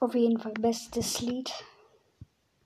Auf jeden Fall bestes Lied.